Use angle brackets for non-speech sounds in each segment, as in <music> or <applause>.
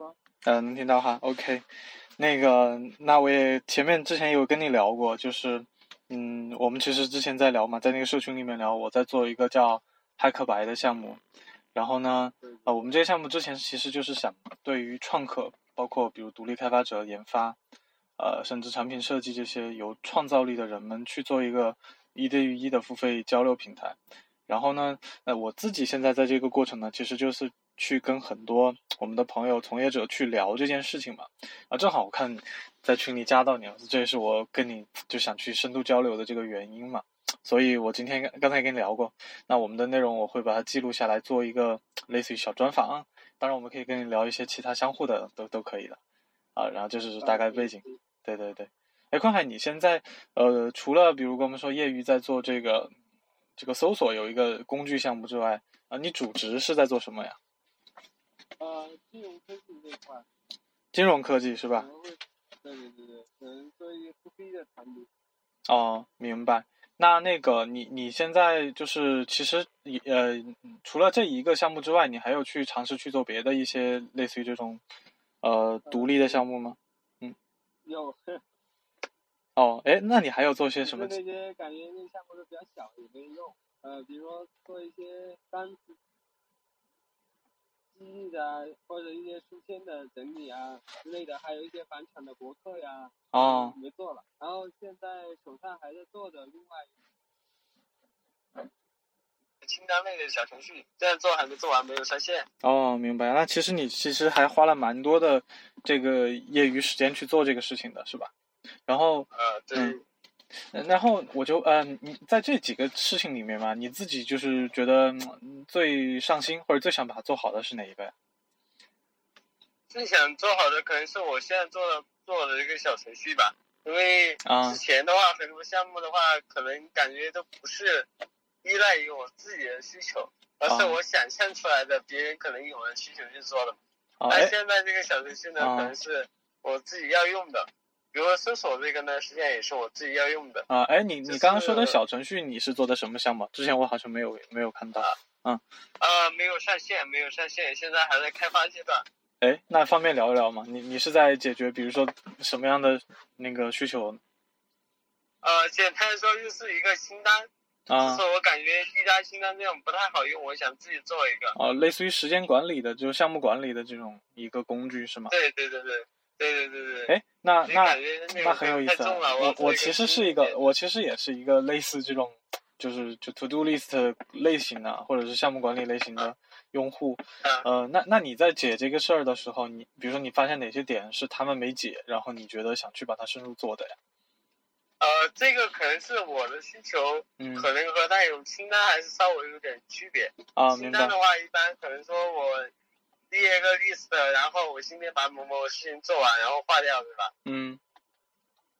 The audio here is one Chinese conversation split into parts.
说。嗯，能听到哈，OK。那个，那我也前面之前有跟你聊过，就是，嗯，我们其实之前在聊嘛，在那个社群里面聊，我在做一个叫骇客白的项目。然后呢，呃，我们这个项目之前其实就是想对于创客，包括比如独立开发者、研发，呃，甚至产品设计这些有创造力的人们去做一个一对一的付费交流平台。然后呢，呃，我自己现在在这个过程呢，其实就是去跟很多我们的朋友、从业者去聊这件事情嘛。啊，正好我看在群里加到你了，这也是我跟你就想去深度交流的这个原因嘛。所以我今天刚才跟你聊过，那我们的内容我会把它记录下来，做一个类似于小专访。当然，我们可以跟你聊一些其他相互的，都都可以的。啊，然后这是大概背景。对对对。哎，坤海，你现在呃，除了比如跟我们说业余在做这个这个搜索有一个工具项目之外，啊，你主职是在做什么呀？呃，金融科技这块。金融科技是吧？对对对对，可能做一些 to B 的产品。哦，明白。那那个你你现在就是其实呃除了这一个项目之外，你还有去尝试去做别的一些类似于这种呃独立的项目吗？嗯，有。<laughs> 哦，哎，那你还有做些什么？那些感觉那项目都比较小，也没用。呃，比如说做一些单词。记忆的或者一些书签的整理啊之类的，还有一些返场的博客呀，哦，没做了。然后现在手上还在做的另外清单类的小程序，现在做还没做完，没有上线。哦，明白。那其实你其实还花了蛮多的这个业余时间去做这个事情的，是吧？然后，呃，对。然后我就呃，你在这几个事情里面嘛，你自己就是觉得最上心或者最想把它做好的是哪一个呀？最想做好的可能是我现在做的做的一个小程序吧，因为之前的话很多项目的话，可能感觉都不是依赖于我自己的需求，而是我想象出来的别人可能有的需求去做的。那现在这个小程序呢，可能是我自己要用的。比如说搜索这个呢，实际上也是我自己要用的啊。哎，你你刚刚说的小程序，你是做的什么项目？之前我好像没有没有看到。嗯。呃，没有上线，没有上线，现在还在开发阶段。哎，那方便聊一聊吗？你你是在解决比如说什么样的那个需求？呃，简单说就是一个清单。啊。就是我感觉一家清单这种不太好用，我想自己做一个。哦，类似于时间管理的，就是项目管理的这种一个工具是吗？对对对对。对对对对，哎，那那那很有意思。我我其实是一个，我其实也是一个类似这种，就是就 to do list 类型的，或者是项目管理类型的用户。呃，那那你在解这个事儿的时候，你比如说你发现哪些点是他们没解，然后你觉得想去把它深入做的呀？呃，这个可能是我的需求，可能和那种清单还是稍微有点区别。啊，清单的话，一般可能说我。列一个 list，然后我今天把某某事情做完，然后划掉，对吧？嗯。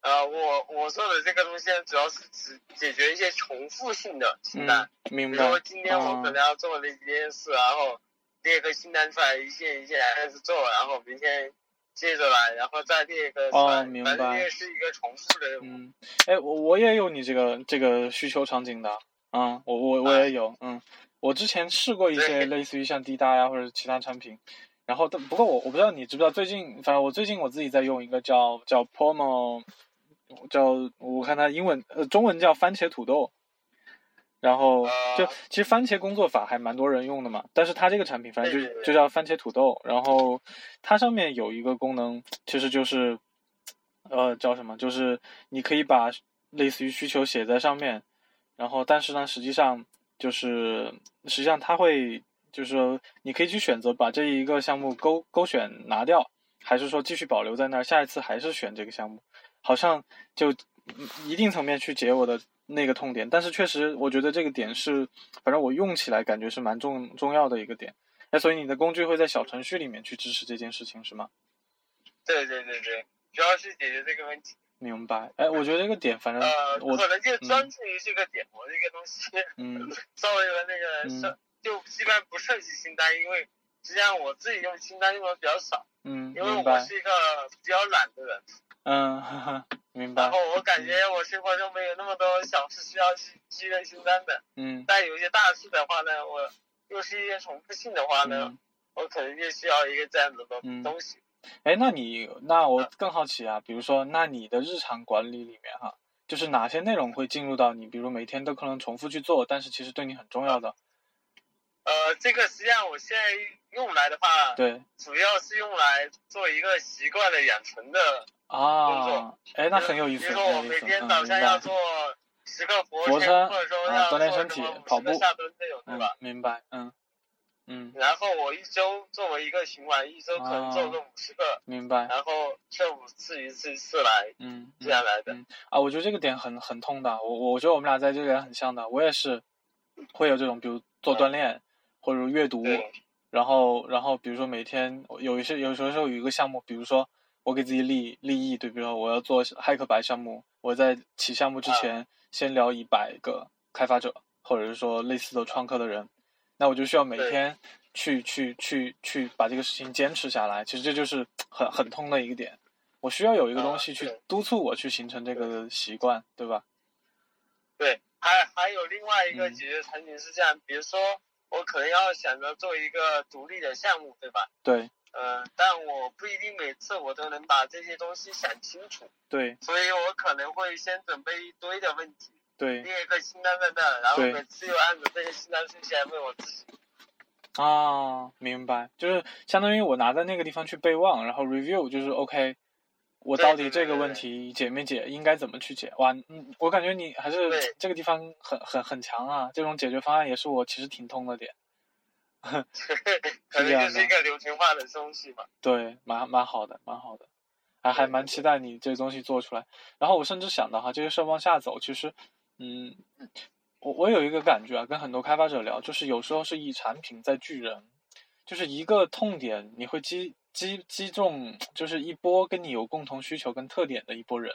呃，我我做的这个东西主要是只解决一些重复性的清单。明白。比如说今天我可能要做那几件事，然后列个清单出来，一件一件开始做，然后明天接着来，然后再列一个。哦，明白。反正也是一个重复的任务。嗯。哎，我我也有你这个这个需求场景的，嗯，我我我也有，嗯。我之前试过一些类似于像滴答呀或者其他产品，然后但不过我我不知道你知不知道最近，反正我最近我自己在用一个叫叫 Pomo，叫我看它英文呃中文叫番茄土豆，然后就其实番茄工作法还蛮多人用的嘛，但是它这个产品反正就就叫番茄土豆，然后它上面有一个功能其实就是呃叫什么，就是你可以把类似于需求写在上面，然后但是呢实际上。就是实际上它会，就是说你可以去选择把这一个项目勾勾选拿掉，还是说继续保留在那儿，下一次还是选这个项目，好像就一定层面去解我的那个痛点。但是确实，我觉得这个点是，反正我用起来感觉是蛮重重要的一个点。哎，所以你的工具会在小程序里面去支持这件事情是吗？对对对对，主要是解决这个问题。明白，哎，我觉得这个点，反正呃，可能就专注于这个点，我这个东西，嗯，<laughs> 稍微的那个设，就基本上不涉及清单，因为实际上我自己用清单用的比较少，嗯，因为我是一个比较懒的人，嗯，哈哈，明白。然后我感觉我生活中没有那么多小事需要去记认清单的，嗯，但有一些大事的话呢，我又是一些重复性的话呢。我可能就需要一个这样子的东西。哎，那你那我更好奇啊，比如说，那你的日常管理里面哈，就是哪些内容会进入到你，比如每天都可能重复去做，但是其实对你很重要的。呃，这个实际上我现在用来的话，对，主要是用来做一个习惯的养成的工作。哎，那很有意思。比如说我每天早上要做十个俯卧撑，或者说要锻炼身体、跑步、下蹲这种，对吧？明白，嗯。嗯，然后我一周作为一个循环，一周可能做个五十个，明白。然后这五次一次一次来，嗯，这样来的。啊，我觉得这个点很很痛的。我我觉得我们俩在这点很像的。我也是会有这种，比如做锻炼或者阅读，然后然后比如说每天有一些有时候有一个项目，比如说我给自己立立意，对，比如说我要做骇客白项目，我在起项目之前先聊一百个开发者，或者是说类似的创客的人。那我就需要每天去去去去把这个事情坚持下来，其实这就是 <tsk> 很很通的一个点。我需要有一个东西去督促我去形成这个习惯，对吧？对，还还有另外一个解决场景是这样，比如说我可能要想着做一个独立的项目，对吧？对。呃，但我不一定每次我都能把这些东西想清楚。对。所以我可能会先准备一堆的问题。对，列一个清单在那，然后每次又按照这些清单顺序来问我自己。啊，明白，就是相当于我拿在那个地方去备忘，然后 review，就是 OK，我到底这个问题解没解，应该怎么去解？哇，嗯，我感觉你还是这个地方很很很强啊，这种解决方案也是我其实挺通的点。<laughs> 可能就是一个流程化的东西嘛。对，蛮蛮好的，蛮好的，还还蛮期待你这东西做出来。然后我甚至想到哈，这个事往下走，其实。嗯，我我有一个感觉啊，跟很多开发者聊，就是有时候是以产品在聚人，就是一个痛点，你会击击击中，就是一波跟你有共同需求跟特点的一波人，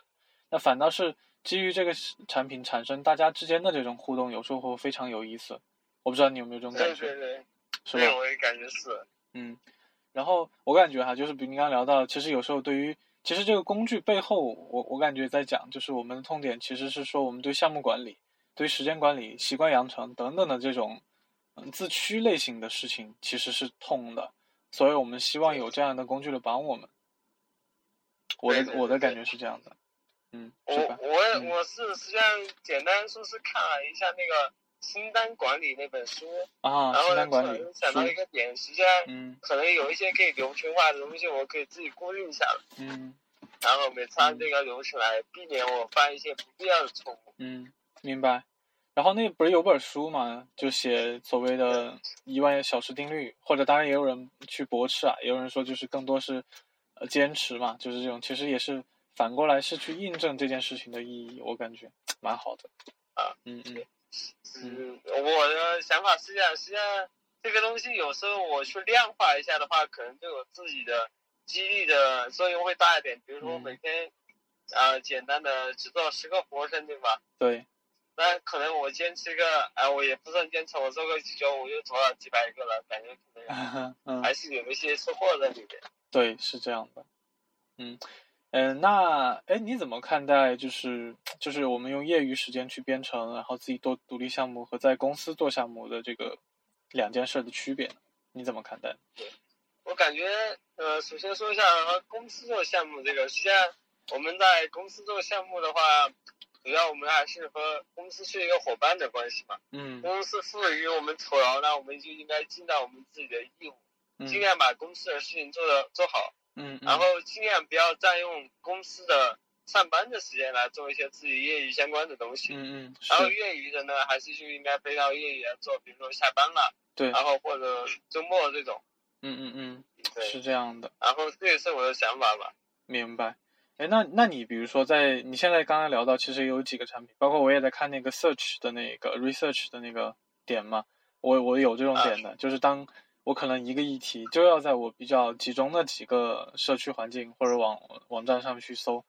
那反倒是基于这个产品产生大家之间的这种互动，有时候会非常有意思。我不知道你有没有这种感觉？对对对，是吧？我也感觉是。嗯，然后我感觉哈，就是比如你刚刚聊到，其实有时候对于。其实这个工具背后，我我感觉在讲，就是我们的痛点其实是说，我们对项目管理、对时间管理、习惯养成等等的这种嗯自驱类型的事情，其实是痛的，所以我们希望有这样的工具来帮我们。我的我的感觉是这样的，嗯，我我我是实际上简单说是看了一下那个。清单管理那本书啊，然后可能想到一个点，实际上可能有一些可以流程化的东西，我可以自己过滤一下了。嗯，然后每次按这个流程来，避免我犯一些不必要的错误。嗯，明白。然后那不是有本书嘛，就写所谓的一万小时定律，或者当然也有人去驳斥啊，也有人说就是更多是呃坚持嘛，就是这种，其实也是反过来是去印证这件事情的意义，我感觉蛮好的。啊，嗯嗯。嗯，我的想法是这样，实际上这个东西有时候我去量化一下的话，可能对我自己的激励的作用会大一点。比如说我每天啊简单的只做十个俯卧撑，对吧？对。那可能我坚持一个，哎，我也不算坚持，我做个几周，我就做了几百个了，感觉可能 <laughs> 还是有一些收获在里面。对，是这样的。嗯。嗯，那哎，你怎么看待就是就是我们用业余时间去编程，然后自己做独立项目和在公司做项目的这个两件事的区别？你怎么看待？我感觉呃，首先说一下和公司做项目这个，实际上我们在公司做项目的话，主要我们还是和公司是一个伙伴的关系嘛。嗯。公司赋予我们酬劳，那我们就应该尽到我们自己的义务，尽量把公司的事情做的做好。嗯，然后尽量不要占用公司的上班的时间来做一些自己业余相关的东西。嗯嗯。然后业余的呢，还是就应该背到业余来做，比如说下班了，对，然后或者周末这种。嗯嗯嗯，是这样的。然后这也是我的想法吧。明白。哎，那那你比如说在你现在刚刚聊到，其实有几个产品，包括我也在看那个 search 的那个 research 的那个点嘛，我我有这种点的，就是当。我可能一个议题就要在我比较集中的几个社区环境或者网网站上去搜，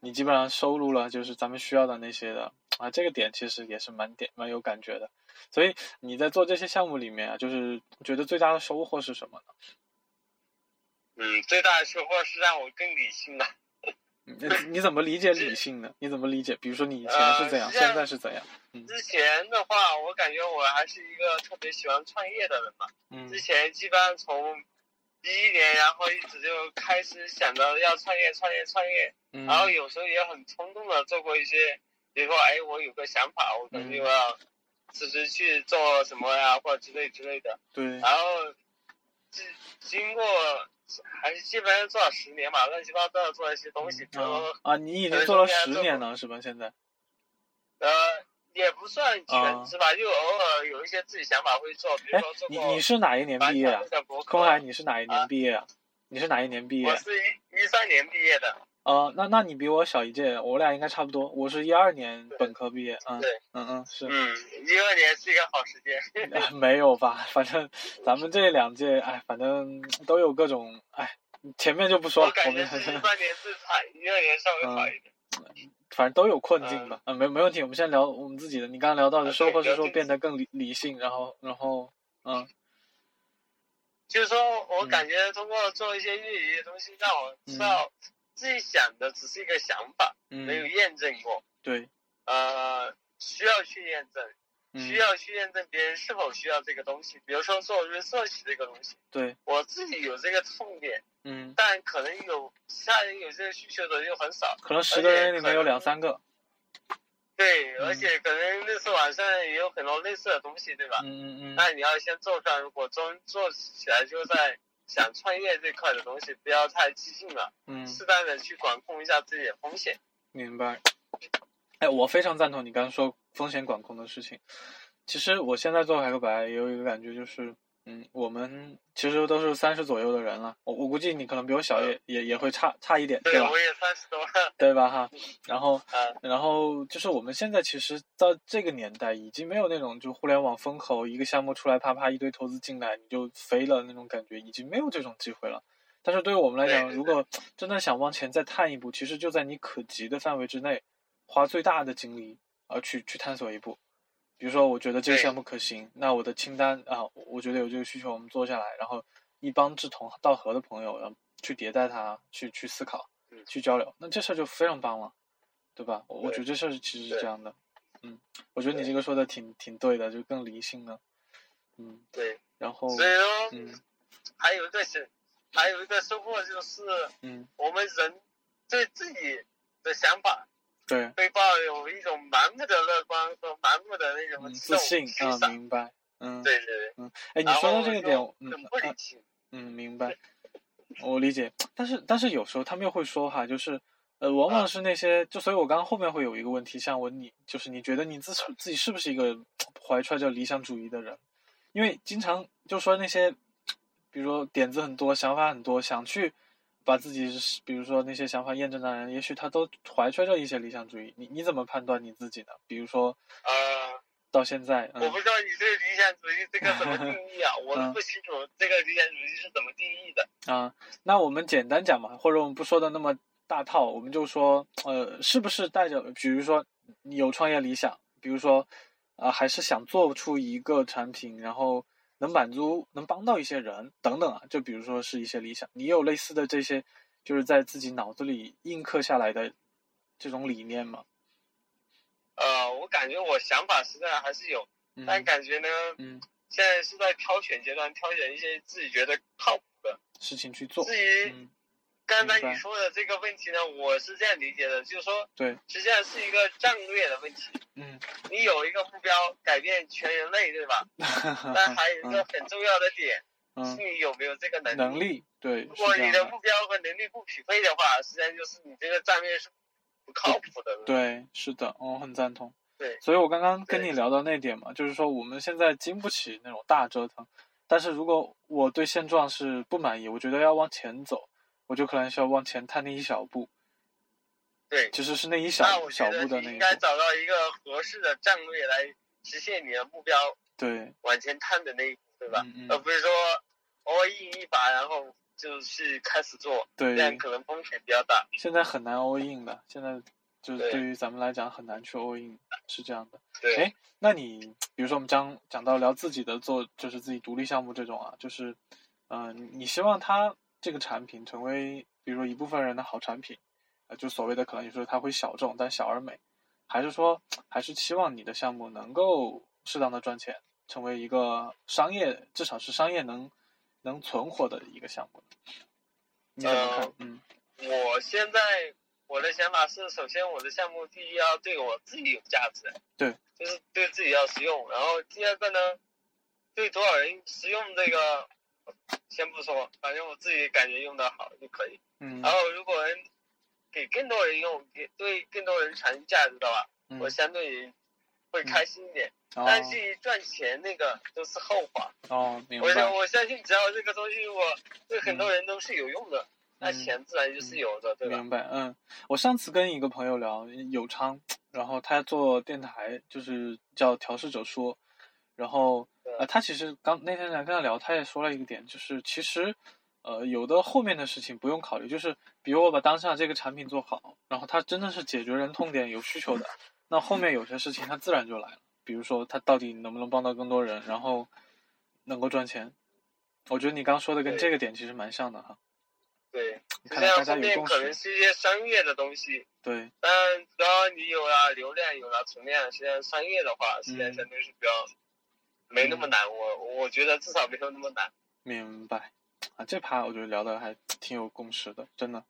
你基本上收录了就是咱们需要的那些的啊，这个点其实也是蛮点蛮有感觉的。所以你在做这些项目里面啊，就是觉得最大的收获是什么呢？嗯，最大的收获是让我更理性了。你 <laughs> 你怎么理解理性呢？你怎么理解？比如说你以前是怎样，现在是怎样？之前的话，我感觉我还是一个特别喜欢创业的人嘛。嗯。之前基本上从一一年，然后一直就开始想着要创业、创业、创业，然后有时候也很冲动的做过一些，比如说，哎，我有个想法，我可能就要辞职去做什么呀，或者之类之类的。对。然后，经经过还是基本上做了十年吧，乱七八糟的做一些东西。啊，你已经做了十年了，是吧？现在？呃。也不算全职吧，就偶尔有一些自己想法会做，比如说做你你是哪一年毕业啊？空海，你是哪一年毕业啊？你是哪一年毕业？我是一一三年毕业的。哦，那那你比我小一届，我俩应该差不多。我是一二年本科毕业。嗯，对，嗯嗯是。嗯，一二年是一个好时间。<laughs> 没有吧？反正咱们这两届，哎，反正都有各种，哎，前面就不说了。我感觉是一三年最惨，一二年稍微好一点。反正都有困境吧，嗯，没没问题。我们先聊我们自己的。你刚刚聊到的收获是说变得更理理性，然后然后嗯，就是说我感觉通过做一些业余的东西，让我知道自己想的只是一个想法，没有验证过。对，呃，需要去验证。需要去验证别人是否需要这个东西，比如说做 research 这个东西，对我自己有这个痛点，嗯，但可能有其他人有这个需求的又很少，可能十个人里面有两三个。对，而且可能类似网上也有很多类似的东西，对吧？嗯嗯嗯。那你要先做出来，如果真做起来就在想创业这块的东西，不要太激进了，嗯，适当的去管控一下自己的风险。明白。哎，我非常赞同你刚刚说风险管控的事情。其实我现在做海克白也有一个感觉，就是，嗯，我们其实都是三十左右的人了。我我估计你可能比我小也也也会差差一点，对吧？我也三十多了，对吧？哈。然后，然后就是我们现在其实到这个年代，已经没有那种就互联网风口，一个项目出来，啪啪一堆投资进来，你就飞了那种感觉，已经没有这种机会了。但是对于我们来讲，如果 <tsk> 真的想往前再探一步，其实就在你可及的范围之内。花最大的精力啊，去去探索一步，比如说，我觉得这个项目可行，那我的清单啊，我觉得有这个需求，我们做下来，然后一帮志同道合的朋友，然后去迭代它，去去思考，去交流，那这事儿就非常棒了，对吧？我我觉得这事儿其实是这样的，嗯，我觉得你这个说的挺挺对的，就更理性了，嗯，对，然后，所以说，嗯，还有一个是，还有一个收获就是，嗯，我们人对自己的想法。对，会抱有一种盲目的乐观和盲目的那种自信啊，明白，嗯，对对对，嗯，哎，你说到这个点，嗯，嗯，明白，我理解，但是但是有时候他们又会说哈，就是呃，往往是那些，就所以我刚刚后面会有一个问题，想问你，就是你觉得你自自己是不是一个怀揣着理想主义的人？因为经常就说那些，比如说点子很多，想法很多，想去。把自己，比如说那些想法验证的人，也许他都怀揣着一些理想主义。你你怎么判断你自己呢？比如说，呃，到现在，我不知道你这个理想主义这个怎么定义啊？<laughs> 我不清楚这个理想主义是怎么定义的。啊，那我们简单讲嘛，或者我们不说的那么大套，我们就说，呃，是不是带着，比如说你有创业理想，比如说，啊，还是想做出一个产品，然后。能满足、能帮到一些人等等啊，就比如说是一些理想，你有类似的这些，就是在自己脑子里印刻下来的这种理念吗？呃，我感觉我想法实在还是有，但感觉呢，嗯，现在是在挑选阶段，挑选一些自己觉得靠谱的事情去做。至于刚才你说的这个问题呢，我是这样理解的，就是说，对，实际上是一个战略的问题。嗯，你有一个目标，改变全人类，对吧？<laughs> 但还有一个很重要的点，是你有没有这个能力？能力，对。如果你的目标和能力不匹配的话，实际上就是你这个战略是不靠谱的。对，是的，我很赞同。对，所以我刚刚跟你聊到那点嘛，就是说我们现在经不起那种大折腾，但是如果我对现状是不满意，我觉得要往前走。我就可能需要往前探那一小步，对，其实是那一小小步的那。应该找到一个合适的战略来实现你的目标，对，往前探的那一步，对吧？嗯而不是说 all in 一把，然后就是开始做，对，这样可能风险比较大。现在很难 all in 的，现在就是对于咱们来讲很难去 all in，是这样的。对，哎，那你比如说我们讲讲到聊自己的做，就是自己独立项目这种啊，就是，嗯，你希望他。这个产品成为，比如一部分人的好产品，呃，就所谓的可能你说它会小众，但小而美，还是说还是期望你的项目能够适当的赚钱，成为一个商业，至少是商业能能存活的一个项目？你怎么看？嗯，我现在我的想法是，首先我的项目第一要对我自己有价值，对，就是对自己要实用。然后第二个呢，对多少人实用这个先不说，反正我自己感觉用的好就可以。嗯。然后如果能给更多人用，给对更多人产生价值的话，我相对于会开心一点。但是赚钱那个都是后话哦，明白。我我相信，只要这个东西我对很多人都是有用的，那钱自然就是有的，对吧？明白，嗯。我上次跟一个朋友聊有昌，然后他做电台，就是叫调试者说，然后呃，他其实刚那天来跟他聊，他也说了一个点，就是其实呃，有的后面的事情不用考虑，就是比如我把当下这个产品做好，然后它真的是解决人痛点、有需求的，<laughs> 那后面有些事情它自然就来了。比如说，它到底能不能帮到更多人，然后能够赚钱？我觉得你刚说的跟这个点其实蛮像的哈。对，看来大家有共识。可能是一些商业的东西。对。但只要你有了流量，有了存量，实际上商业的话，实际上相对是比较没那么难。我我觉得至少没有那么难。明白。啊，这趴我觉得聊的还挺有共识的，真的。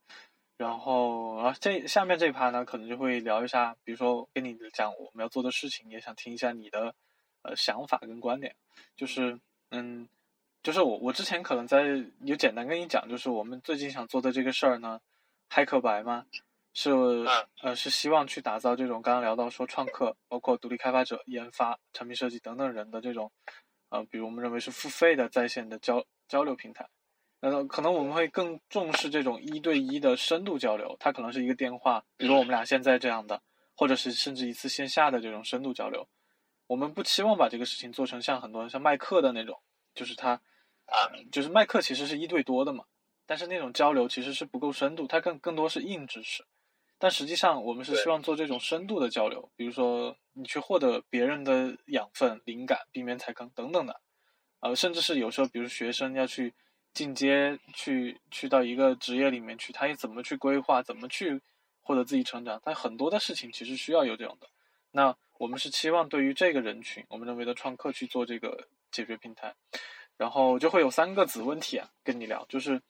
然后啊，这下面这一趴呢，可能就会聊一下，比如说跟你讲我们要做的事情，也想听一下你的呃想法跟观点。就是嗯，就是我我之前可能在有简单跟你讲，就是我们最近想做的这个事儿呢，嗨客白嘛，是呃是希望去打造这种刚刚聊到说创客，包括独立开发者、研发、产品设计等等人的这种呃，比如我们认为是付费的在线的交交流平台。呃，可能我们会更重视这种一对一的深度交流，它可能是一个电话，比如我们俩现在这样的，或者是甚至一次线下的这种深度交流。我们不期望把这个事情做成像很多人像麦克的那种，就是他，啊，就是麦克其实是一对多的嘛，但是那种交流其实是不够深度，它更更多是硬知识。但实际上我们是希望做这种深度的交流，比如说你去获得别人的养分、灵感，避免踩坑等等的，呃，甚至是有时候，比如学生要去。进阶去去到一个职业里面去，他也怎么去规划，怎么去获得自己成长？他很多的事情其实需要有这种的。那我们是期望对于这个人群，我们认为的创客去做这个解决平台，然后就会有三个子问题啊，跟你聊，就是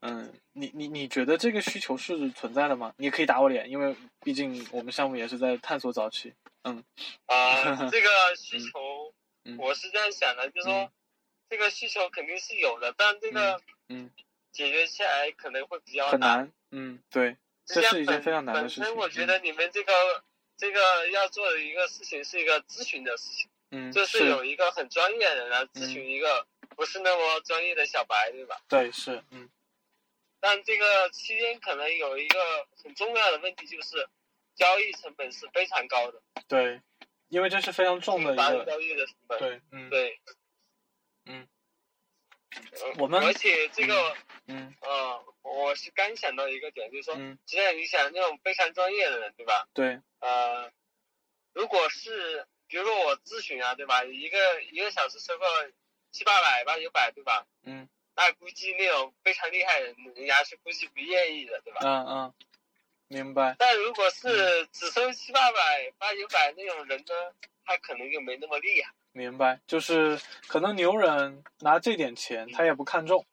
嗯，你你你觉得这个需求是存在的吗？你可以打我脸，因为毕竟我们项目也是在探索早期。嗯啊，<laughs> 这个需求我是这样想的，就是说。这个需求肯定是有的，但这个嗯，解决起来可能会比较难。嗯，对，这是一件非常难的事情。本身我觉得你们这个这个要做的一个事情是一个咨询的事情，嗯，就是有一个很专业的人来咨询一个不是那么专业的小白，对吧？对，是，嗯。但这个期间可能有一个很重要的问题，就是交易成本是非常高的。对，因为这是非常重的一个交易的成本。对，嗯，对。嗯，我们而且这个，嗯，呃，我是刚想到一个点，就是说，嗯，既然你想那种非常专业的人，对吧？对。呃，如果是，比如说我咨询啊，对吧？一个一个小时收个七八百、八九百，对吧？嗯。那估计那种非常厉害的人，人家是估计不愿意的，对吧？嗯嗯。明白。但如果是只收七八百、八九百那种人呢，他可能就没那么厉害。明白，就是可能牛人拿这点钱他也不看重，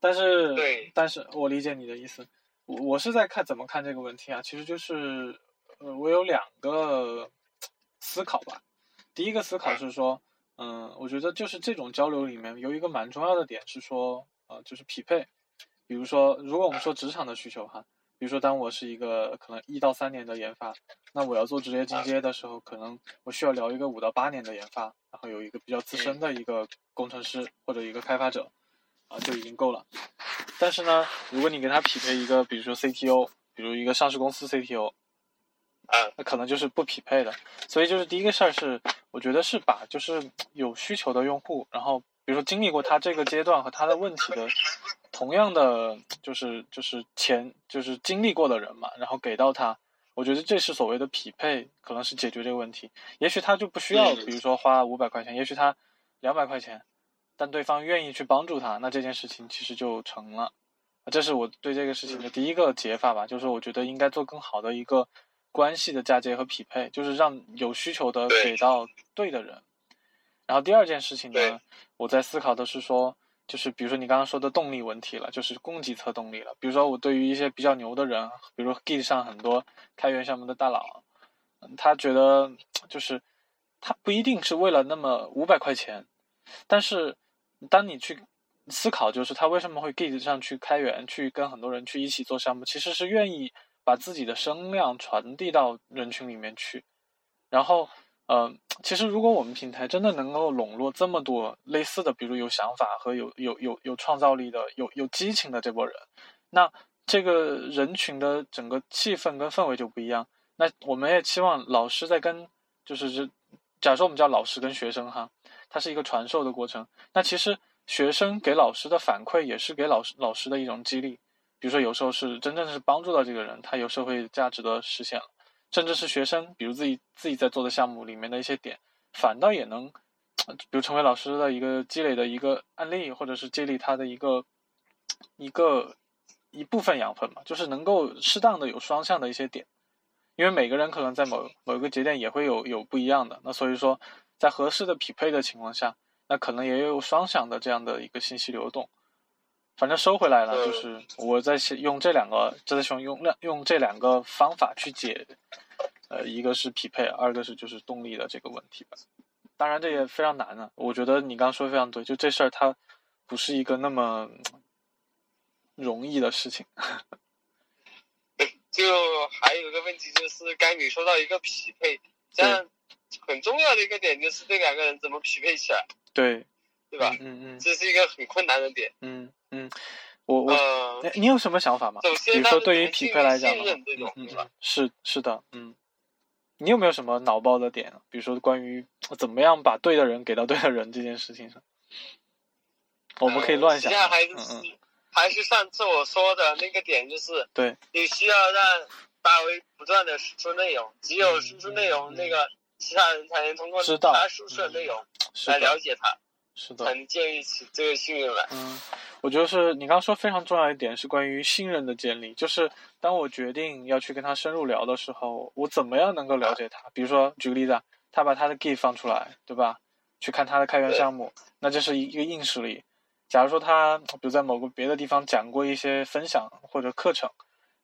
但是，对，但是我理解你的意思，我我是在看怎么看这个问题啊，其实就是，呃，我有两个思考吧，第一个思考是说，嗯，我觉得就是这种交流里面有一个蛮重要的点是说，呃，就是匹配，比如说，如果我们说职场的需求哈。比如说，当我是一个可能一到三年的研发，那我要做职业进阶的时候，可能我需要聊一个五到八年的研发，然后有一个比较资深的一个工程师或者一个开发者，啊，就已经够了。但是呢，如果你给他匹配一个，比如说 CTO，比如一个上市公司 CTO，那可能就是不匹配的。所以就是第一个事儿是，我觉得是把就是有需求的用户，然后比如说经历过他这个阶段和他的问题的。同样的就是就是前就是经历过的人嘛，然后给到他，我觉得这是所谓的匹配，可能是解决这个问题。也许他就不需要，比如说花五百块钱，也许他两百块钱，但对方愿意去帮助他，那这件事情其实就成了。这是我对这个事情的第一个解法吧，就是我觉得应该做更好的一个关系的嫁接和匹配，就是让有需求的给到对的人。然后第二件事情呢，我在思考的是说。就是比如说你刚刚说的动力问题了，就是供给侧动力了。比如说我对于一些比较牛的人，比如 Git 上很多开源项目的大佬，他觉得就是他不一定是为了那么五百块钱，但是当你去思考，就是他为什么会 Git 上去开源，去跟很多人去一起做项目，其实是愿意把自己的声量传递到人群里面去，然后。呃，其实如果我们平台真的能够笼络这么多类似的，比如有想法和有有有有创造力的、有有激情的这波人，那这个人群的整个气氛跟氛围就不一样。那我们也期望老师在跟，就是这，假如说我们叫老师跟学生哈，它是一个传授的过程。那其实学生给老师的反馈也是给老师老师的一种激励。比如说有时候是真正是帮助到这个人，他有社会价值的实现了。甚至是学生，比如自己自己在做的项目里面的一些点，反倒也能，比如成为老师的一个积累的一个案例，或者是激励他的一个一个一部分养分嘛，就是能够适当的有双向的一些点，因为每个人可能在某某一个节点也会有有不一样的，那所以说在合适的匹配的情况下，那可能也有双向的这样的一个信息流动。反正收回来了，就是我在用这两个，在用用用这两个方法去解，呃，一个是匹配，二个是就是动力的这个问题吧。当然这也非常难啊，我觉得你刚刚说的非常对，就这事儿它不是一个那么容易的事情。<laughs> 就还有一个问题就是，刚你说到一个匹配，这样很重要的一个点就是这两个人怎么匹配起来。对。对吧？嗯嗯，这是一个很困难的点。嗯嗯，我我，你有什么想法吗？比如说对于匹配来讲，嗯嗯，是是的，嗯，你有没有什么脑爆的点？比如说关于怎么样把对的人给到对的人这件事情上，我们可以乱想。还是还是上次我说的那个点，就是对，你需要让大 V 不断的输出内容，只有输出内容，那个其他人才能通过他输出的内容来了解他。是的，很建立起这个信任来。嗯，我觉得是你刚刚说非常重要一点是关于信任的建立，就是当我决定要去跟他深入聊的时候，我怎么样能够了解他？比如说举个例子啊，他把他的 Git 放出来，对吧？去看他的开源项目，那这是一个硬实力。假如说他比如在某个别的地方讲过一些分享或者课程，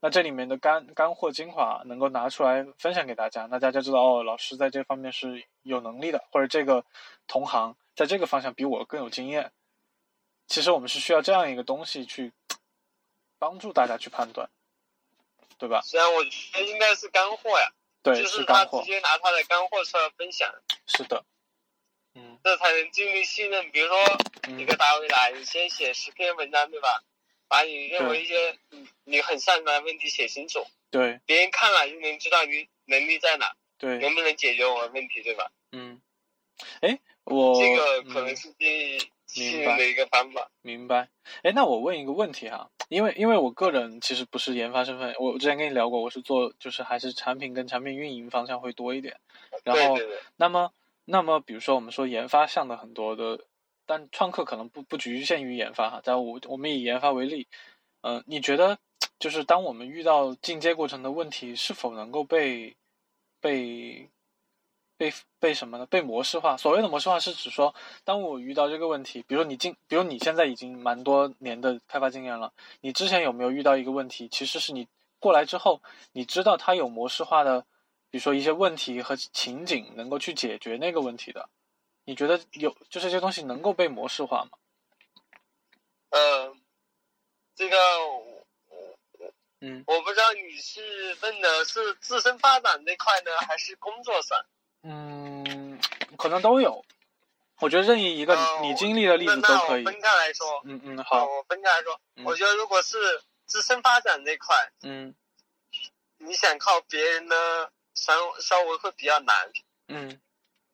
那这里面的干干货精华能够拿出来分享给大家，那大家知道哦，老师在这方面是有能力的，或者这个同行。在这个方向比我更有经验，其实我们是需要这样一个东西去帮助大家去判断，对吧？虽然我觉得应该是干货呀，对，就是他。直接拿他的干货出来分享，是的，嗯，这才能建立信任。比如说一个大 V 来，你先写十篇文章，对吧？把你认为一些你你很擅长的问题写清楚，对，别人看了就能知道你能力在哪，对，能不能解决我的问题，对吧？嗯，哎。我这个可能是第信任的一个方法。明白。哎，那我问一个问题哈，因为因为我个人其实不是研发身份，我之前跟你聊过，我是做就是还是产品跟产品运营方向会多一点。然后，那么那么比如说我们说研发项的很多的，但创客可能不不局限于研发哈。在我我们以研发为例，嗯，你觉得就是当我们遇到进阶过程的问题，是否能够被被被被什么呢？被模式化。所谓的模式化是指说，当我遇到这个问题，比如说你进，比如你现在已经蛮多年的开发经验了，你之前有没有遇到一个问题？其实是你过来之后，你知道它有模式化的，比如说一些问题和情景能够去解决那个问题的。你觉得有，就这些东西能够被模式化吗？呃，这个，嗯，我不知道你是问的是自身发展那块呢，还是工作上？嗯，可能都有。我觉得任意一个你经历的例子都可以。分开来说，嗯嗯，好，我分开来说。我觉得如果是自身发展这块，嗯，你想靠别人呢，稍稍微会比较难。嗯，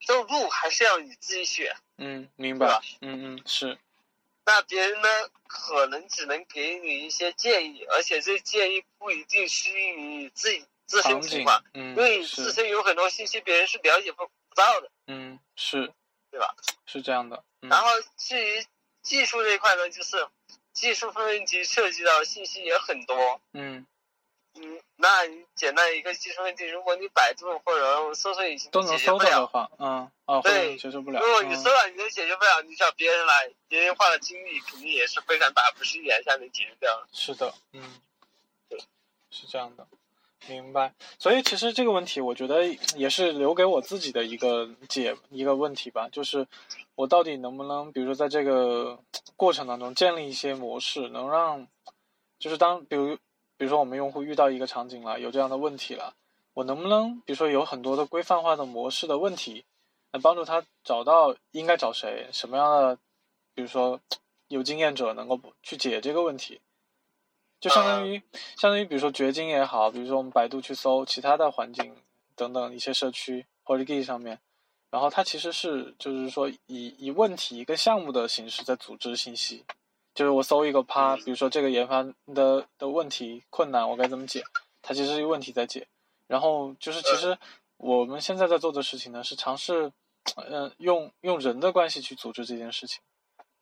这路还是要你自己选。嗯，明白。嗯嗯，是。那别人呢，可能只能给你一些建议，而且这建议不一定适应你自己。自身情况，嗯因为自身有很多信息，别人是了解不不到的。嗯，是，对吧？是这样的。然后至于技术这一块呢，就是技术分级涉及到信息也很多。嗯，嗯，那你简单一个技术问题，如果你百度或者搜索引擎都能搜到的话，嗯，哦，对，解决不了。如果你搜了你都解决不了，你找别人来，别人花的精力肯定也是非常大，不是一两下能解决掉的。是的，嗯，对，是这样的。明白，所以其实这个问题，我觉得也是留给我自己的一个解一个问题吧，就是我到底能不能，比如说在这个过程当中建立一些模式，能让，就是当比如比如说我们用户遇到一个场景了，有这样的问题了，我能不能比如说有很多的规范化的模式的问题，来帮助他找到应该找谁，什么样的，比如说有经验者能够去解这个问题。就相当于，相当于，比如说掘金也好，比如说我们百度去搜其他的环境等等一些社区或者 Git 上面，然后它其实是就是说以以问题一个项目的形式在组织信息，就是我搜一个趴，比如说这个研发的的问题困难我该怎么解，它其实是问题在解，然后就是其实我们现在在做的事情呢是尝试，嗯，用用人的关系去组织这件事情，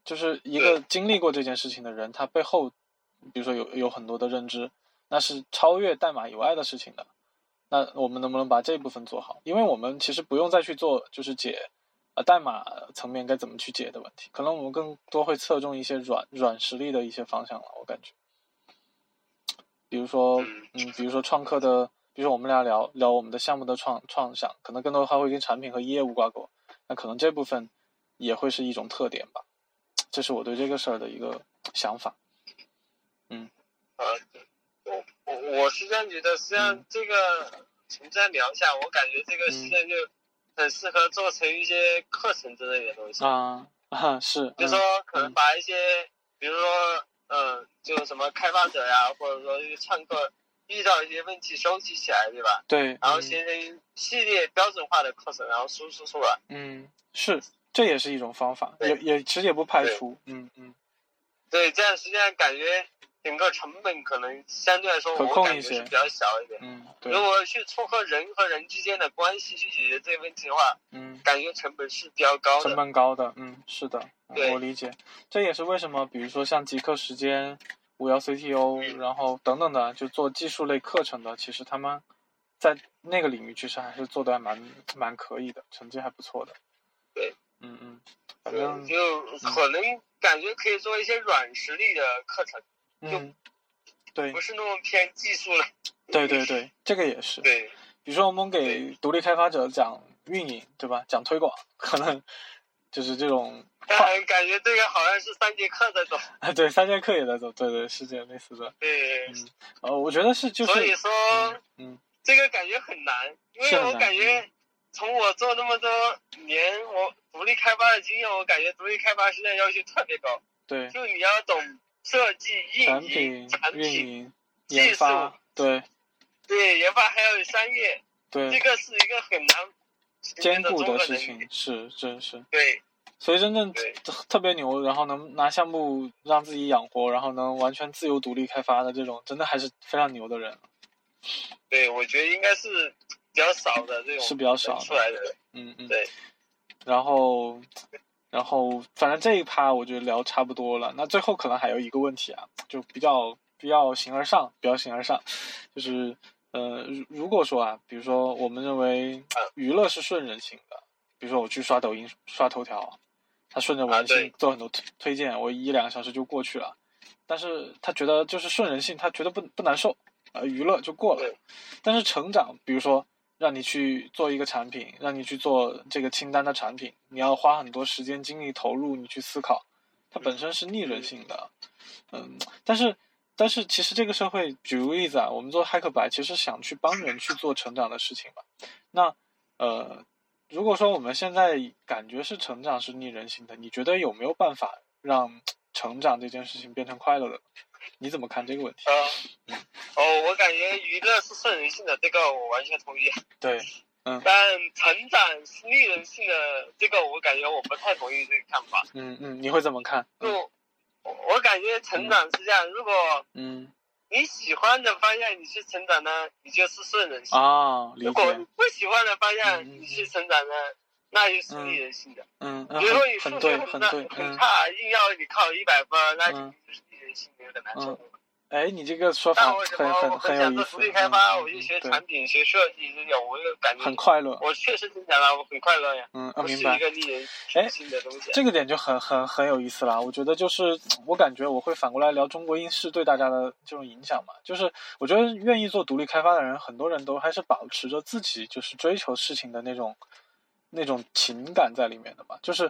就是一个经历过这件事情的人，他背后。比如说有有很多的认知，那是超越代码以外的事情的。那我们能不能把这部分做好？因为我们其实不用再去做，就是解啊代码层面该怎么去解的问题。可能我们更多会侧重一些软软实力的一些方向了。我感觉，比如说，嗯，比如说创客的，比如说我们俩聊聊我们的项目的创创想，可能更多还会跟产品和业务挂钩。那可能这部分也会是一种特点吧。这是我对这个事儿的一个想法。嗯，呃，我我我是这样觉得，实际上这个从这样聊一下，我感觉这个实际上就很适合做成一些课程之类的东西啊啊是，就说可能把一些，比如说嗯，就什么开发者呀，或者说一些创客遇到一些问题收集起来，对吧？对，然后形成系列标准化的课程，然后输出出来。嗯，是，这也是一种方法，也也其实也不排除，嗯嗯，对，这样实际上感觉。整个成本可能相对来说，我感觉是比较小一点。嗯，对。如果去撮合人和人之间的关系去解决这个问题的话，嗯，感觉成本是比较高的。成本高的，嗯，是的，我理解。这也是为什么，比如说像极客时间、五幺 CTO，然后等等的，就做技术类课程的，其实他们在那个领域其实还是做的还蛮蛮可以的，成绩还不错的。对，嗯嗯，反正就可能感觉可以做一些软实力的课程。嗯，对，不是那么偏技术了。<laughs> 对对对，这个也是。对，比如说我们给独立开发者讲运营，对吧？讲推广，<laughs> 可能就是这种。感 <laughs> 感觉这个好像是三节课在走。啊，对，三节课也在走，对对，是这样类似的。对，嗯，呃，我觉得是就是。所以说，嗯，这个感觉很难，因为我感觉从我做那么多年我独立开发的经验，我感觉独立开发现在要求特别高。对。就你要懂。设计、运营、产品、研发，对，对，研发还有商业，对，这个是一个很难兼顾的事情，是，真是。对，所以真正特别牛，然后能拿项目让自己养活，然后能完全自由独立开发的这种，真的还是非常牛的人。对，我觉得应该是比较少的这种，是比较少出来的，嗯嗯，对，然后。然后，反正这一趴我觉得聊差不多了。那最后可能还有一个问题啊，就比较比较形而上，比较形而上，就是呃，如果说啊，比如说我们认为娱乐是顺人性的，比如说我去刷抖音、刷头条，他顺着人性做很多推推荐，我一两个小时就过去了。但是他觉得就是顺人性，他觉得不不难受，呃，娱乐就过了。但是成长，比如说。让你去做一个产品，让你去做这个清单的产品，你要花很多时间精力投入，你去思考，它本身是逆人性的，嗯，但是但是其实这个社会，举个例子啊，我们做骇客白，其实想去帮人去做成长的事情嘛。那呃，如果说我们现在感觉是成长是逆人性的，你觉得有没有办法让成长这件事情变成快乐的？你怎么看这个问题？嗯，哦，我感觉娱乐是顺人性的，这个我完全同意。对，嗯。但成长是逆人性的，这个我感觉我不太同意这个看法。嗯嗯，你会怎么看？就我感觉成长是这样，如果嗯你喜欢的方向你去成长呢，你就是顺人性啊。如果你不喜欢的方向你去成长呢，那就是逆人性的。嗯嗯。比如说你数学很很差，硬要你考一百分，那肯定就是。嗯，哎，你这个说法很很很有意思。独立开发，我就学产品、学设计这种，我就感觉很快乐。我确实听起来我很快乐呀。嗯，明白。一个令人开心的东西。这个点就很很很有意思了。我觉得就是我感觉我会反过来聊中国影视对大家的这种影响嘛。就是我觉得愿意做独立开发的人，很多人都还是保持着自己就是追求事情的那种那种情感在里面的吧。就是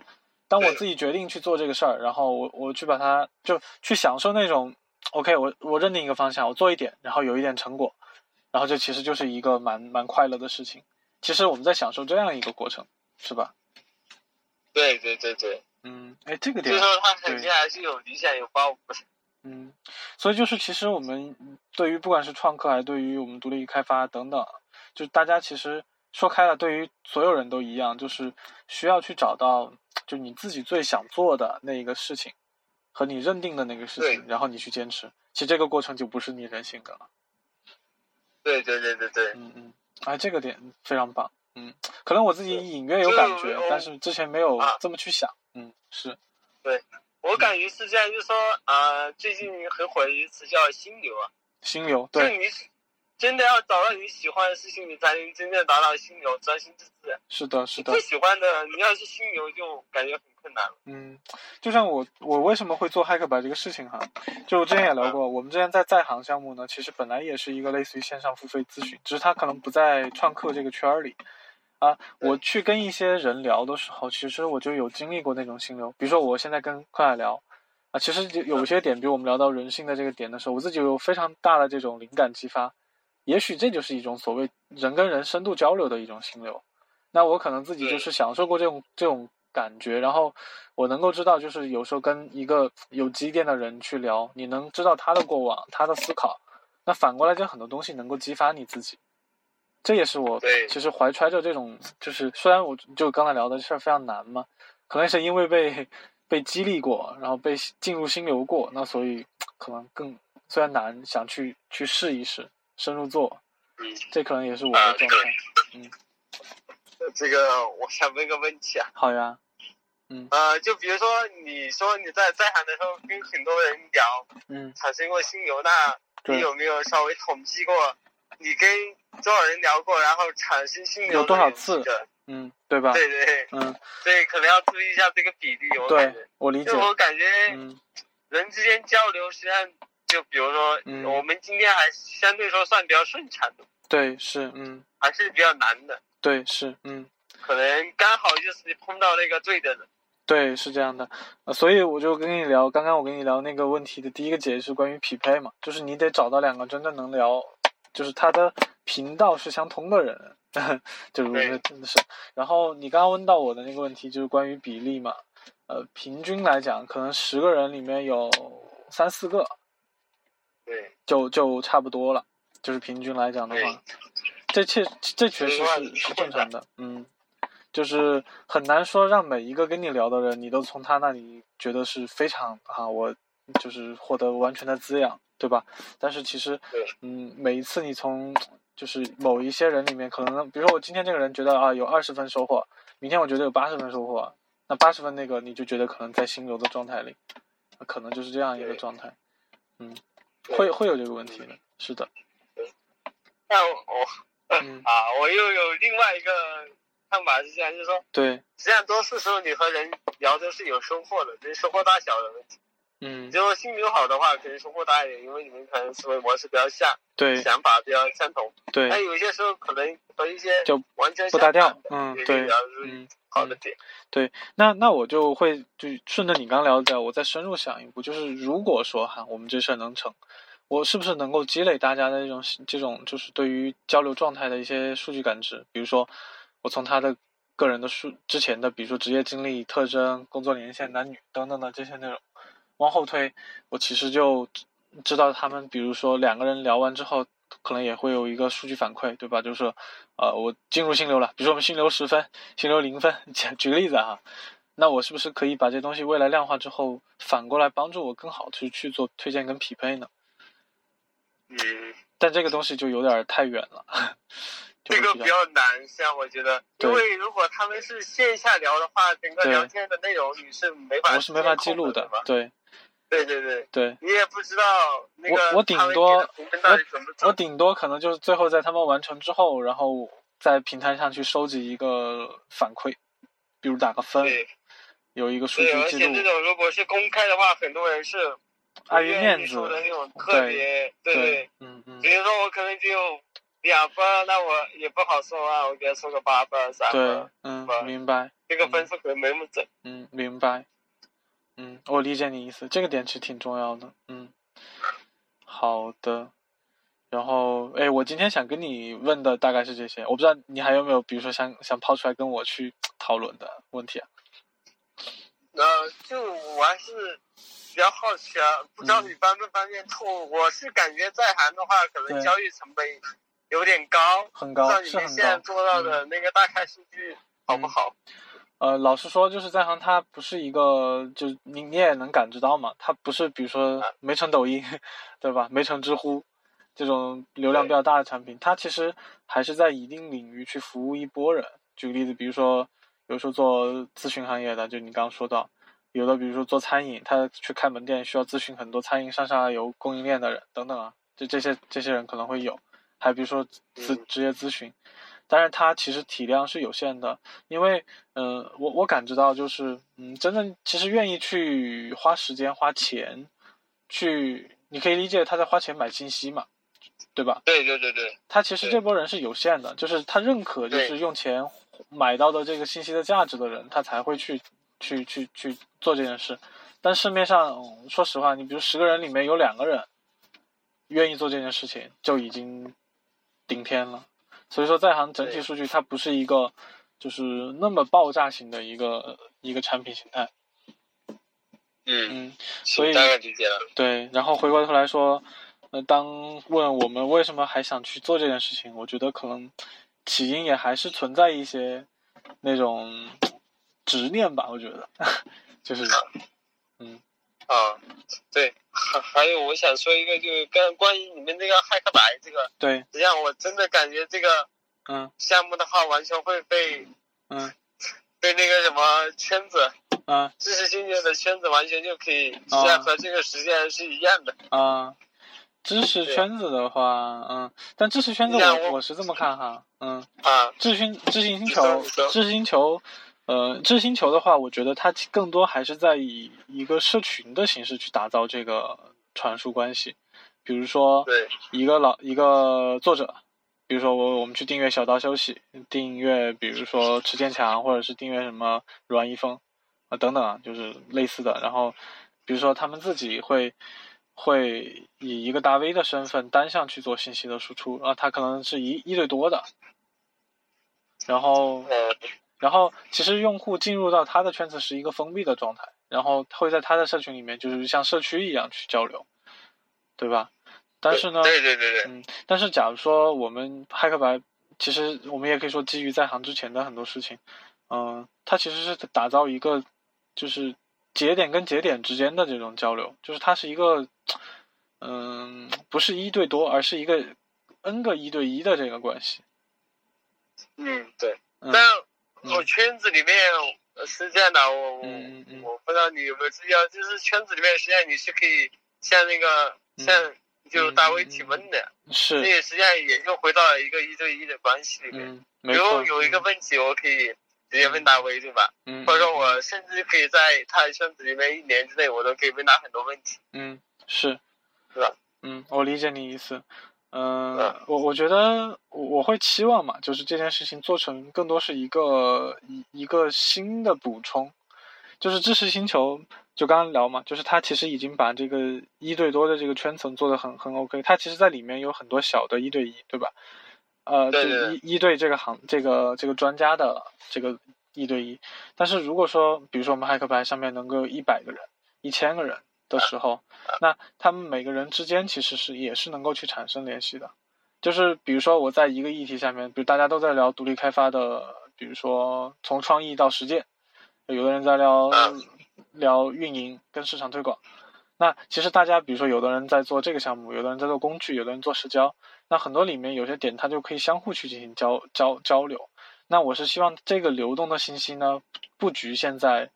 当我自己决定去做这个事儿，然后我我去把它就去享受那种。OK，我我认定一个方向，我做一点，然后有一点成果，然后这其实就是一个蛮蛮快乐的事情。其实我们在享受这样一个过程，是吧？对对对对，嗯，哎，这个点，就说他肯定还是有理想有抱负。嗯，所以就是其实我们对于不管是创客，还是对于我们独立开发等等，就大家其实说开了，对于所有人都一样，就是需要去找到就你自己最想做的那一个事情。和你认定的那个事情，然后你去坚持，其实这个过程就不是你人性格了。对对对对对，嗯嗯，哎，这个点非常棒，嗯，可能我自己隐约有感觉，但是之前没有这么去想，嗯，是。对，我感觉是这样，就是说啊，最近很火的一个词叫心流啊。心流，对。真的要找到你喜欢的事情，你才能真正达到心流、专心致志。是的，是的。不喜欢的，你要是心流，就感觉很困难了。嗯，就像我，我为什么会做骇客白这个事情哈？就我之前也聊过，我们之前在在行项目呢，其实本来也是一个类似于线上付费咨询，只是他可能不在创客这个圈儿里。啊，我去跟一些人聊的时候，其实我就有经历过那种心流。比如说我现在跟快海聊，啊，其实有些点，比如我们聊到人性的这个点的时候，我自己有非常大的这种灵感激发。也许这就是一种所谓人跟人深度交流的一种心流，那我可能自己就是享受过这种这种感觉，然后我能够知道，就是有时候跟一个有积淀的人去聊，你能知道他的过往，他的思考，那反过来就很多东西能够激发你自己，这也是我其实怀揣着这种，就是虽然我就刚才聊的事儿非常难嘛，可能是因为被被激励过，然后被进入心流过，那所以可能更虽然难，想去去试一试。深入做，嗯，这可能也是我的状态，嗯。<laughs> 这个我想问个问题啊。好呀，嗯。呃，就比如说，你说你在在行的时候跟很多人聊，嗯，产生过心流，那你有没有稍微统计过，你跟多少人聊过，然后产生心流有多少次？嗯，对吧？对对，嗯，对，可能要注意一下这个比例。我对，我理解。就我感觉，人之间交流实际上。就比如说，嗯。我们今天还相对说算比较顺畅的，对，是，嗯，还是比较难的，对，是，嗯，可能刚好就是碰到那个对的人，对，是这样的，所以我就跟你聊，刚刚我跟你聊那个问题的第一个解释关于匹配嘛，就是你得找到两个真正能聊，就是他的频道是相通的人，<laughs> 就是真的是，然后你刚刚问到我的那个问题就是关于比例嘛，呃，平均来讲，可能十个人里面有三四个。对，就就差不多了，就是平均来讲的话，这确这确实是是正常的，嗯，就是很难说让每一个跟你聊的人，你都从他那里觉得是非常啊，我就是获得完全的滋养，对吧？但是其实，嗯，每一次你从就是某一些人里面，可能比如说我今天这个人觉得啊有二十分收获，明天我觉得有八十分收获，那八十分那个你就觉得可能在心流的状态里，可能就是这样一个状态，嗯。会会有这个问题的，是的。那我 <laughs> 啊，我又有另外一个看法是这样，就是说，对，实际上多数时候你和人聊都是有收获的，只是收获大小的问题。嗯。如果心情好的话，肯定收获大一点，因为你们可能思维模式比较像，对，想法比较相同。对。但有些时候可能和一些就完全不搭调，嗯，对，嗯。好的点，对，那那我就会就顺着你刚聊的，我再深入想一步，就是如果说哈，我们这事儿能成，我是不是能够积累大家的这种这种就是对于交流状态的一些数据感知？比如说，我从他的个人的数之前的，比如说职业经历、特征、工作年限、男女等等的这些内容，往后推，我其实就知道他们，比如说两个人聊完之后。可能也会有一个数据反馈，对吧？就是说，呃，我进入心流了，比如说我们心流十分，心流零分，举个例子哈，那我是不是可以把这东西未来量化之后，反过来帮助我更好去去做推荐跟匹配呢？嗯。但这个东西就有点太远了。这个比较难，像我觉得，因为如果他们是线下聊的话，整个聊天的内容你是没法，我是没法记录的，对。对对对。对。你也不知道那个我我顶多我我顶多可能就是最后在他们完成之后，然后在平台上去收集一个反馈，比如打个分，有一个数据记录。而且这种如果是公开的话，很多人是碍于面子的那种特别对对，嗯嗯。比如说我可能只有。两分，那我也不好说啊，我给他说个八分、三分。对，嗯，明白。这个分数可能没那么准。嗯，明白。嗯，我理解你意思，这个点其实挺重要的。嗯，好的。然后，哎，我今天想跟你问的大概是这些，我不知道你还有没有，比如说想想抛出来跟我去讨论的问题啊？呃，就我还是比较好奇啊，不知道你方不方便透。我是感觉在韩的话，可能交易成本。有点高，很高，是很高。现在做到的那个大概数据好不好？呃，老实说，就是在行，它不是一个，就你你也能感知到嘛，它不是比如说没成抖音，对吧？没成知乎这种流量比较大的产品，它其实还是在一定领域去服务一波人。举个例子，比如说有时候做咨询行业的，就你刚刚说到，有的比如说做餐饮，他去开门店需要咨询很多餐饮上下游供应链的人等等啊，就这些这些人可能会有。还比如说咨职业咨询，但是它其实体量是有限的，因为，嗯，我我感知到就是，嗯，真正其实愿意去花时间花钱，去，你可以理解他在花钱买信息嘛，对吧？对对对对。他其实这波人是有限的，就是他认可就是用钱买到的这个信息的价值的人，他才会去去去去做这件事。但市面上，说实话，你比如十个人里面有两个人愿意做这件事情，就已经。顶天了，所以说在行整体数据它不是一个，就是那么爆炸型的一个一个产品形态。嗯。嗯，所以对，然后回过头来说，呃，当问我们为什么还想去做这件事情，我觉得可能起因也还是存在一些那种执念吧，我觉得，<laughs> 就是，嗯。啊，对，还 <laughs> 还有我想说一个，就是跟关于你们这个骇客白这个，对，实际上我真的感觉这个，嗯，项目的话完全会被，嗯，<laughs> 被那个什么圈子，啊，知识星球的圈子完全就可以，实际上和这个实际上是一样的。啊，知识圈子的话，嗯，但知识圈子我我是这么看哈，嗯，啊，知星知识星球，知识星球。呃，知星球的话，我觉得它更多还是在以一个社群的形式去打造这个传输关系。比如说，一个老一个作者，比如说我我们去订阅小道休息，订阅比如说池建强，或者是订阅什么阮一峰啊等等啊，就是类似的。然后，比如说他们自己会会以一个大 V 的身份单向去做信息的输出啊，他可能是一一对多的，然后。然后，其实用户进入到他的圈子是一个封闭的状态，然后会在他的社群里面，就是像社区一样去交流，对吧？但是呢，对对对对，嗯，但是假如说我们骇客白，其实我们也可以说基于在行之前的很多事情，嗯，它其实是打造一个就是节点跟节点之间的这种交流，就是它是一个，嗯，不是一对多，而是一个 n 个一对一的这个关系。嗯，对，但。我圈子里面是这样的，我我我不知道你有没有注意到，就是圈子里面实际上你是可以向那个向就大 V 提问的，是，这实际上也就回到了一个一对一的关系里面。比如有一个问题，我可以直接问大 V，对吧？嗯。或者说我甚至可以在他的圈子里面一年之内，我都可以问他很多问题。嗯，是，是吧？嗯，我理解你意思。嗯，我我觉得我我会期望嘛，就是这件事情做成更多是一个一一个新的补充，就是知识星球就刚刚聊嘛，就是它其实已经把这个一对多的这个圈层做的很很 OK，它其实在里面有很多小的一对一，对吧？呃，对一一对这个行这个这个专家的这个一对一，但是如果说比如说我们骇客白上面能够有一百个人、一千个人。的时候，那他们每个人之间其实是也是能够去产生联系的，就是比如说我在一个议题下面，比如大家都在聊独立开发的，比如说从创意到实践，有的人在聊聊运营跟市场推广，那其实大家比如说有的人在做这个项目，有的人在做工具，有的人做社交，那很多里面有些点它就可以相互去进行交交交流。那我是希望这个流动的信息呢，不局限在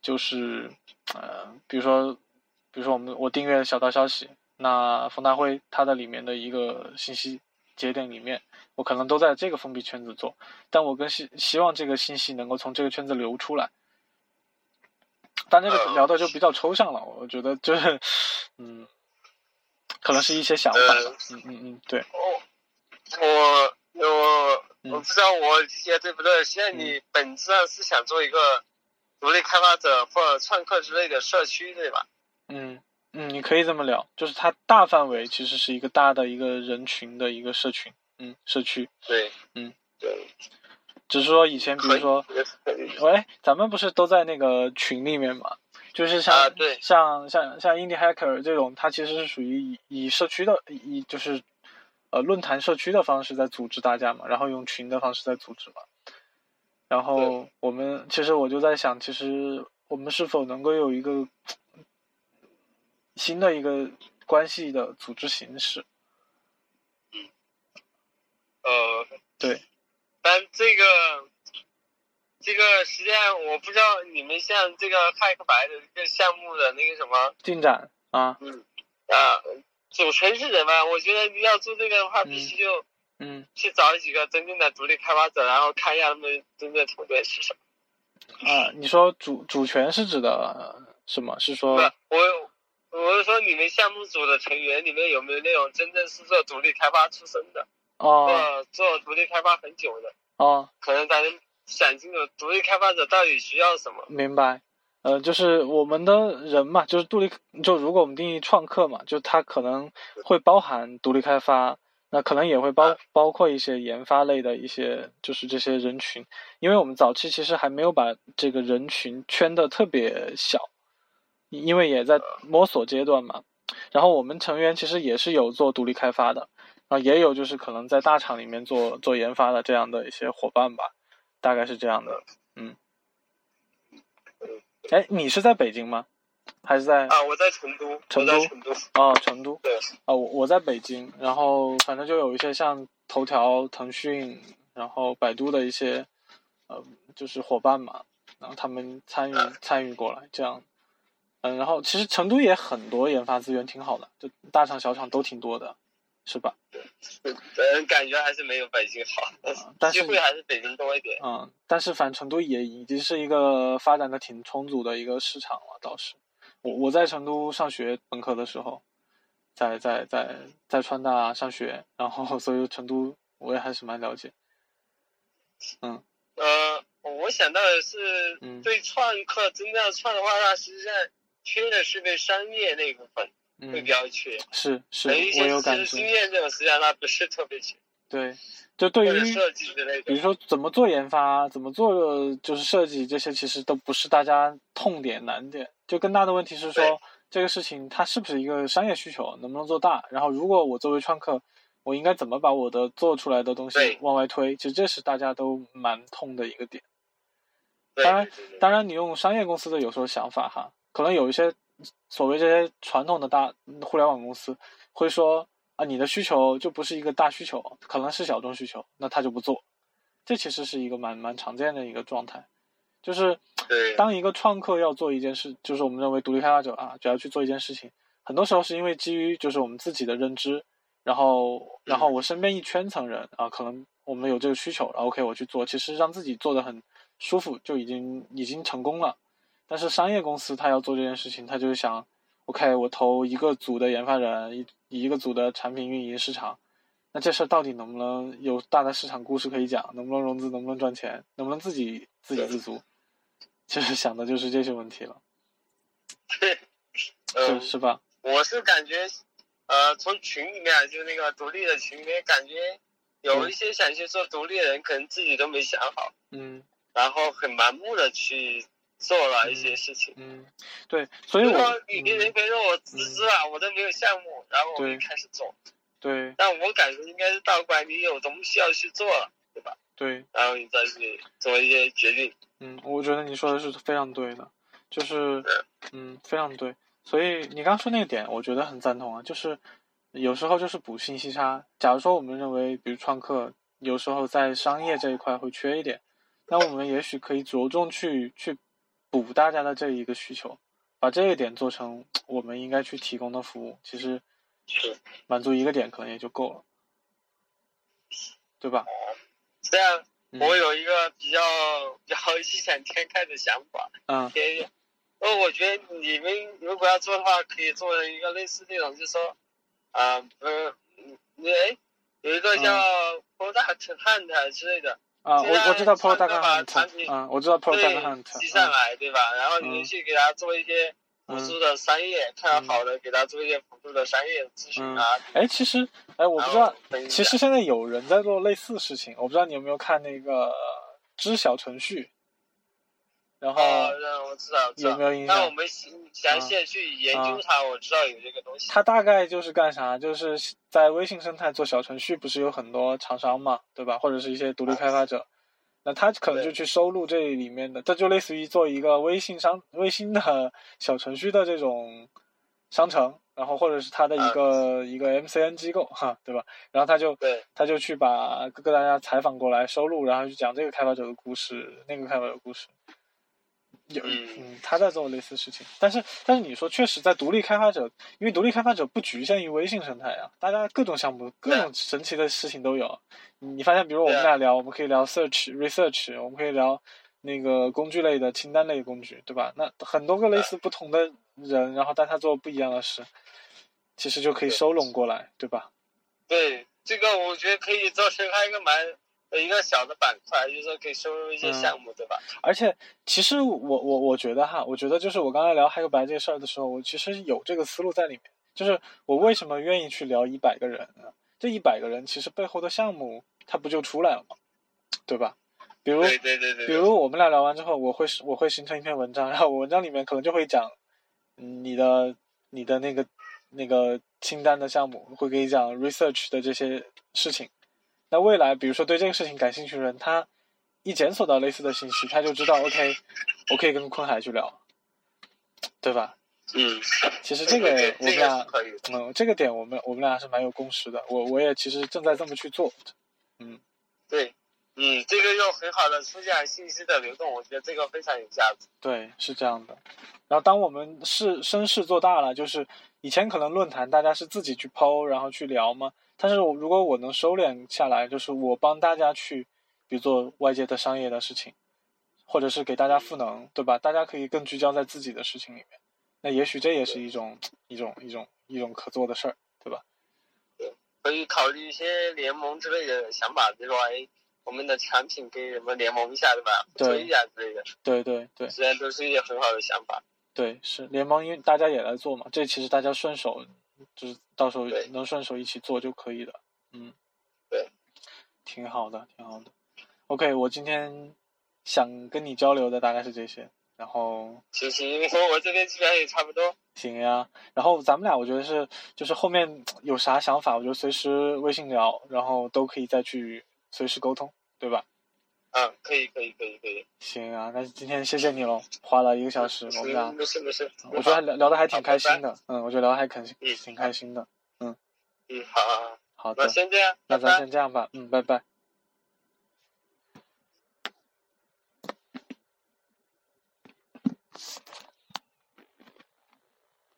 就是呃，比如说。比如说我们我订阅小道消息，那冯大辉他的里面的一个信息节点里面，我可能都在这个封闭圈子做，但我更希希望这个信息能够从这个圈子流出来。但这个聊的就比较抽象了，我觉得就是，嗯，可能是一些想法。嗯嗯嗯，对。我我我不知道我理解对不对？现在你本质上是想做一个独立开发者或者创客之类的社区，对吧？嗯嗯，你可以这么聊，就是它大范围其实是一个大的一个人群的一个社群，嗯，社区。对，嗯对。只是说以前，比如说，喂，咱们不是都在那个群里面嘛？就是像像像像 Indie Hacker 这种，它其实是属于以以社区的，以就是。呃，论坛社区的方式在组织大家嘛，然后用群的方式在组织嘛。然后我们其实我就在想，其实我们是否能够有一个新的一个关系的组织形式？嗯，呃，对。但这个这个实际上我不知道你们像这个骇客白的这个项目的那个什么进展啊？嗯啊。组成是人嘛？我觉得你要做这个的话，必须就嗯去找几个真正的独立开发者，然后看一下他们真正团队是什么。啊，你说主主权是指的什么？是说？我我是说你们项目组的成员里面有没有那种真正是做独立开发出身的？哦。做独立开发很久的。哦。可能咱想清楚独立开发者到底需要什么。明白。呃，就是我们的人嘛，就是独立，就如果我们定义创客嘛，就他可能会包含独立开发，那可能也会包包括一些研发类的一些，就是这些人群，因为我们早期其实还没有把这个人群圈的特别小，因为也在摸索阶段嘛。然后我们成员其实也是有做独立开发的，啊，也有就是可能在大厂里面做做研发的这样的一些伙伴吧，大概是这样的，嗯。哎，你是在北京吗？还是在啊？我在成都。成都。成都。哦，成都。对。啊，我我在北京，然后反正就有一些像头条、腾讯，然后百度的一些，呃，就是伙伴嘛，然后他们参与参与过来，这样，嗯，然后其实成都也很多研发资源，挺好的，就大厂小厂都挺多的。是吧？<laughs> 嗯，感觉还是没有北京好，机会还是北京多一点。嗯，但是反正成都也已经是一个发展的挺充足的一个市场了，倒是。我我在成都上学本科的时候，在在在在川大上学，然后 <laughs> 所以成都我也还是蛮了解。嗯。呃，我想到的是，对创客真正创的话，那实际上缺的是对商业那部分。会比较缺，是是，我有感觉。经验这种实际上它不是特别缺。对，就对于设计之类的，比如说怎么做研发，怎么做就是设计这些，其实都不是大家痛点难点。就更大的问题是说，这个事情它是不是一个商业需求，能不能做大？然后如果我作为创客，我应该怎么把我的做出来的东西往外推？其实这是大家都蛮痛的一个点。当然，当然你用商业公司的有时候想法哈，可能有一些。所谓这些传统的大互联网公司会说啊，你的需求就不是一个大需求，可能是小众需求，那他就不做。这其实是一个蛮蛮常见的一个状态，就是当一个创客要做一件事，就是我们认为独立开发者啊，只要去做一件事情，很多时候是因为基于就是我们自己的认知，然后然后我身边一圈层人啊，可能我们有这个需求，然后 OK 我去做，其实让自己做的很舒服，就已经已经成功了。但是商业公司他要做这件事情，他就是想，OK，我投一个组的研发人，一一个组的产品运营市场，那这事到底能不能有大的市场故事可以讲？能不能融资？能不能赚钱？能不能自己自给自足？其实想的就是这些问题了。对是是吧？我是感觉，呃，从群里面就那个独立的群里面，感觉有一些想去做独立的人，可能自己都没想好。嗯。然后很盲目的去。做了一些事情，嗯，对，所以我你别人别说我自知啊，我都没有项目，然后我就开始做，对，但我感觉应该是倒过来，你有东西要去做了，对吧？对，然后你再去做一些决定。嗯，我觉得你说的是非常对的，就是，嗯，非常对。所以你刚说那个点，我觉得很赞同啊，就是有时候就是补信息差。假如说我们认为，比如创客有时候在商业这一块会缺一点，那我们也许可以着重去去。补大家的这一个需求，把把这一点做成我们应该去提供的服务，其实是满足一个点可能也就够了，对吧？这样，我有一个比较比较 <laughs> 异想天开的想法。嗯。呃，我觉得你们如果要做的话，可以做一个类似那种，就是说，啊，不是，你哎，有一个叫 Product Hunt 之类的。啊，我我知道 Product Hunt。啊，我知道 Product Hunt。寄上来，对吧？然后你们去给他做一些辅助的商业，看好的，给他做一些辅助的商业咨询啊。哎，其实，哎，我不知道，其实现在有人在做类似事情，我不知道你有没有看那个知晓程序。然后，我知道，有没有印象？那我们详细去研究它，我知道有这个东西。它大概就是干啥？就是在微信生态做小程序，不是有很多厂商嘛，对吧？或者是一些独立开发者，那他可能就去收录这里面的，这就类似于做一个微信商、微信的 <laughs> 小程序的这种商城，然后或者是他的一个一个 MCN 机构，哈，对吧？然后他就他就去把各个大家采访过来收录，然后去讲这个开发者的故事，那个开发者的故事。有嗯，他在做类似事情，但是但是你说确实在独立开发者，因为独立开发者不局限于微信生态啊，大家各种项目、各种神奇的事情都有。你发现，比如我们俩聊，我们可以聊 search、research，我们可以聊那个工具类的清单类工具，对吧？那很多个类似不同的人，然后大家做不一样的事，其实就可以收拢过来，对吧？对，这个我觉得可以做成一个蛮。一个小的板块，就是说可以收入一些项目，对吧？而且，其实我我我觉得哈，我觉得就是我刚才聊黑个白这事儿的时候，我其实有这个思路在里面。就是我为什么愿意去聊一百个人呢？这一百个人其实背后的项目，它不就出来了吗？对吧？比如，对对对对。比如我们俩聊完之后，我会我会形成一篇文章，然后我文章里面可能就会讲你的你的那个那个清单的项目，会给你讲 research 的这些事情。那未来，比如说对这个事情感兴趣的人，他一检索到类似的信息，他就知道，OK，我可以跟坤海去聊，对吧？嗯，其实这个我们俩，嗯，这个点我们我们俩是蛮有共识的。我我也其实正在这么去做，嗯，对，嗯，这个又很好的促进信息的流动，我觉得这个非常有价值。对，是这样的。然后当我们是声势做大了，就是以前可能论坛大家是自己去抛，然后去聊嘛。但是，如果我能收敛下来，就是我帮大家去，比如做外界的商业的事情，或者是给大家赋能，对吧？大家可以更聚焦在自己的事情里面，那也许这也是一种一种一种一种可做的事儿，对吧？对，可以考虑一些联盟之类的想法，比如说，哎，我们的产品可以什么联盟一下，对吧？对，一下之类的。对对对。虽然都是一些很好的想法。对，是联盟，因为大家也来做嘛，这其实大家顺手。就是到时候能顺手一起做就可以了，嗯，对，挺好的，挺好的。OK，我今天想跟你交流的大概是这些，然后行行，我这边基本上也差不多。行呀，然后咱们俩我觉得是，就是后面有啥想法，我就随时微信聊，然后都可以再去随时沟通，对吧？嗯，可以，可以，可以，可以。行啊，那今天谢谢你喽，花了一个小时，我们俩。没事没事。我觉得聊聊的还挺开心的，嗯，我觉得聊的还肯挺开心的，嗯。嗯，好好好。好的。那先这样。那咱先这样吧，嗯，拜拜。